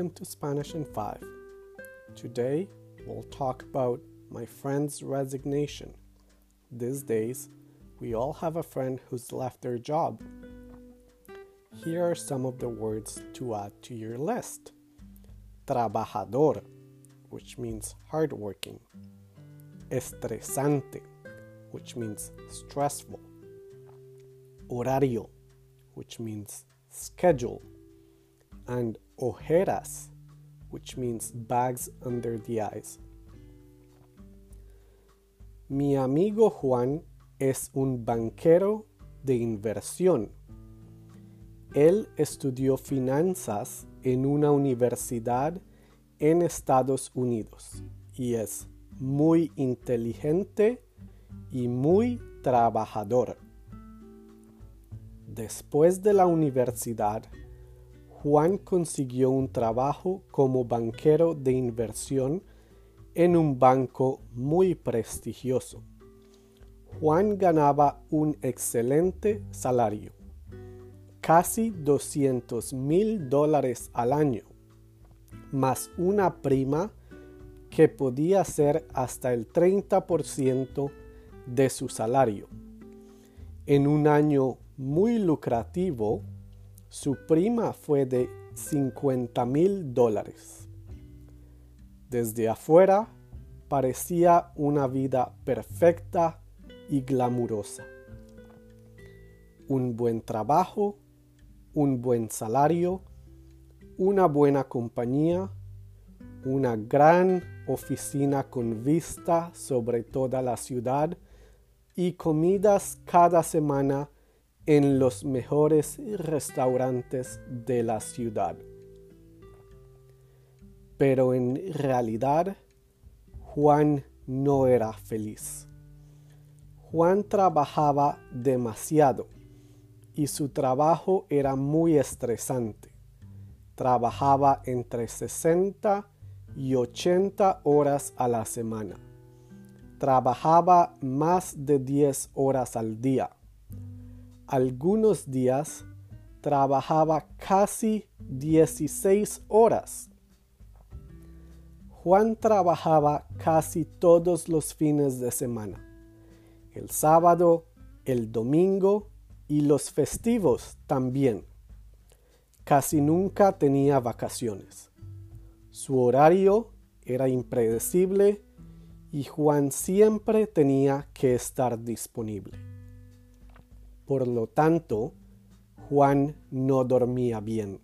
Welcome to Spanish in 5. Today we'll talk about my friend's resignation. These days, we all have a friend who's left their job. Here are some of the words to add to your list trabajador, which means hardworking, estresante, which means stressful, horario, which means schedule, and ojeras, which means bags under the eyes. Mi amigo Juan es un banquero de inversión. Él estudió finanzas en una universidad en Estados Unidos y es muy inteligente y muy trabajador. Después de la universidad, Juan consiguió un trabajo como banquero de inversión en un banco muy prestigioso. Juan ganaba un excelente salario, casi 200 mil dólares al año, más una prima que podía ser hasta el 30% de su salario. En un año muy lucrativo, su prima fue de 50 mil dólares. Desde afuera parecía una vida perfecta y glamurosa. Un buen trabajo, un buen salario, una buena compañía, una gran oficina con vista sobre toda la ciudad y comidas cada semana en los mejores restaurantes de la ciudad. Pero en realidad, Juan no era feliz. Juan trabajaba demasiado y su trabajo era muy estresante. Trabajaba entre 60 y 80 horas a la semana. Trabajaba más de 10 horas al día. Algunos días trabajaba casi 16 horas. Juan trabajaba casi todos los fines de semana, el sábado, el domingo y los festivos también. Casi nunca tenía vacaciones. Su horario era impredecible y Juan siempre tenía que estar disponible. Por lo tanto, Juan no dormía bien.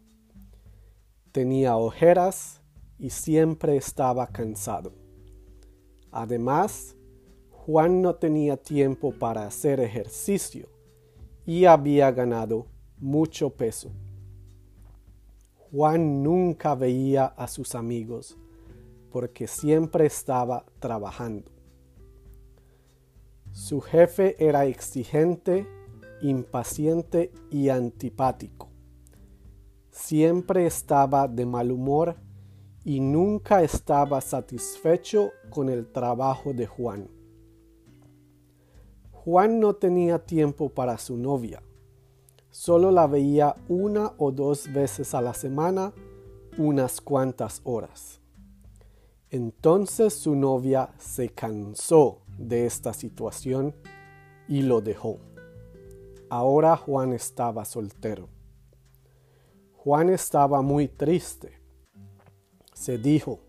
Tenía ojeras y siempre estaba cansado. Además, Juan no tenía tiempo para hacer ejercicio y había ganado mucho peso. Juan nunca veía a sus amigos porque siempre estaba trabajando. Su jefe era exigente, impaciente y antipático. Siempre estaba de mal humor y nunca estaba satisfecho con el trabajo de Juan. Juan no tenía tiempo para su novia. Solo la veía una o dos veces a la semana, unas cuantas horas. Entonces su novia se cansó de esta situación y lo dejó. Ahora Juan estaba soltero. Juan estaba muy triste se dijo,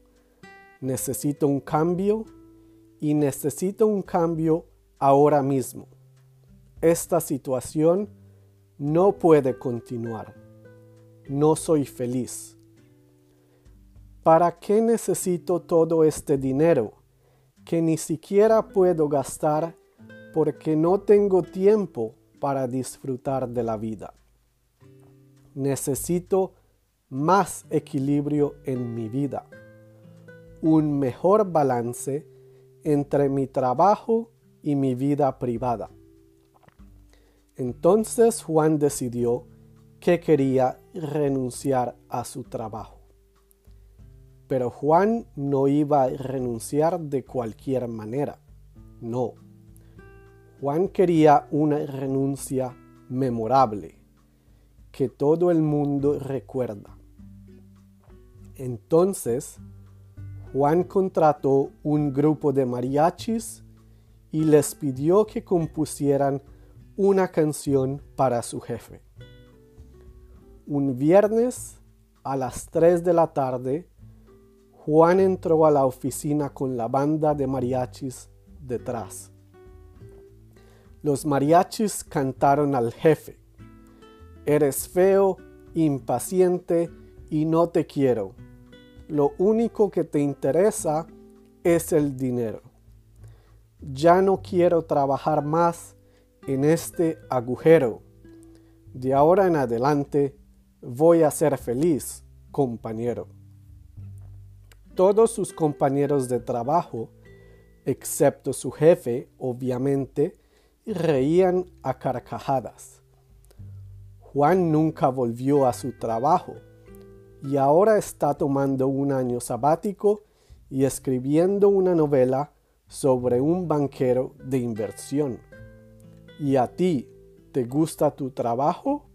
necesito un cambio y necesito un cambio ahora mismo. Esta situación no puede continuar. No soy feliz. ¿Para qué necesito todo este dinero que ni siquiera puedo gastar porque no tengo tiempo para disfrutar de la vida? Necesito más equilibrio en mi vida, un mejor balance entre mi trabajo y mi vida privada. Entonces Juan decidió que quería renunciar a su trabajo. Pero Juan no iba a renunciar de cualquier manera. No. Juan quería una renuncia memorable, que todo el mundo recuerda. Entonces, Juan contrató un grupo de mariachis y les pidió que compusieran una canción para su jefe. Un viernes a las 3 de la tarde, Juan entró a la oficina con la banda de mariachis detrás. Los mariachis cantaron al jefe. Eres feo, impaciente y no te quiero. Lo único que te interesa es el dinero. Ya no quiero trabajar más en este agujero. De ahora en adelante voy a ser feliz, compañero. Todos sus compañeros de trabajo, excepto su jefe, obviamente, reían a carcajadas. Juan nunca volvió a su trabajo y ahora está tomando un año sabático y escribiendo una novela sobre un banquero de inversión. ¿Y a ti te gusta tu trabajo?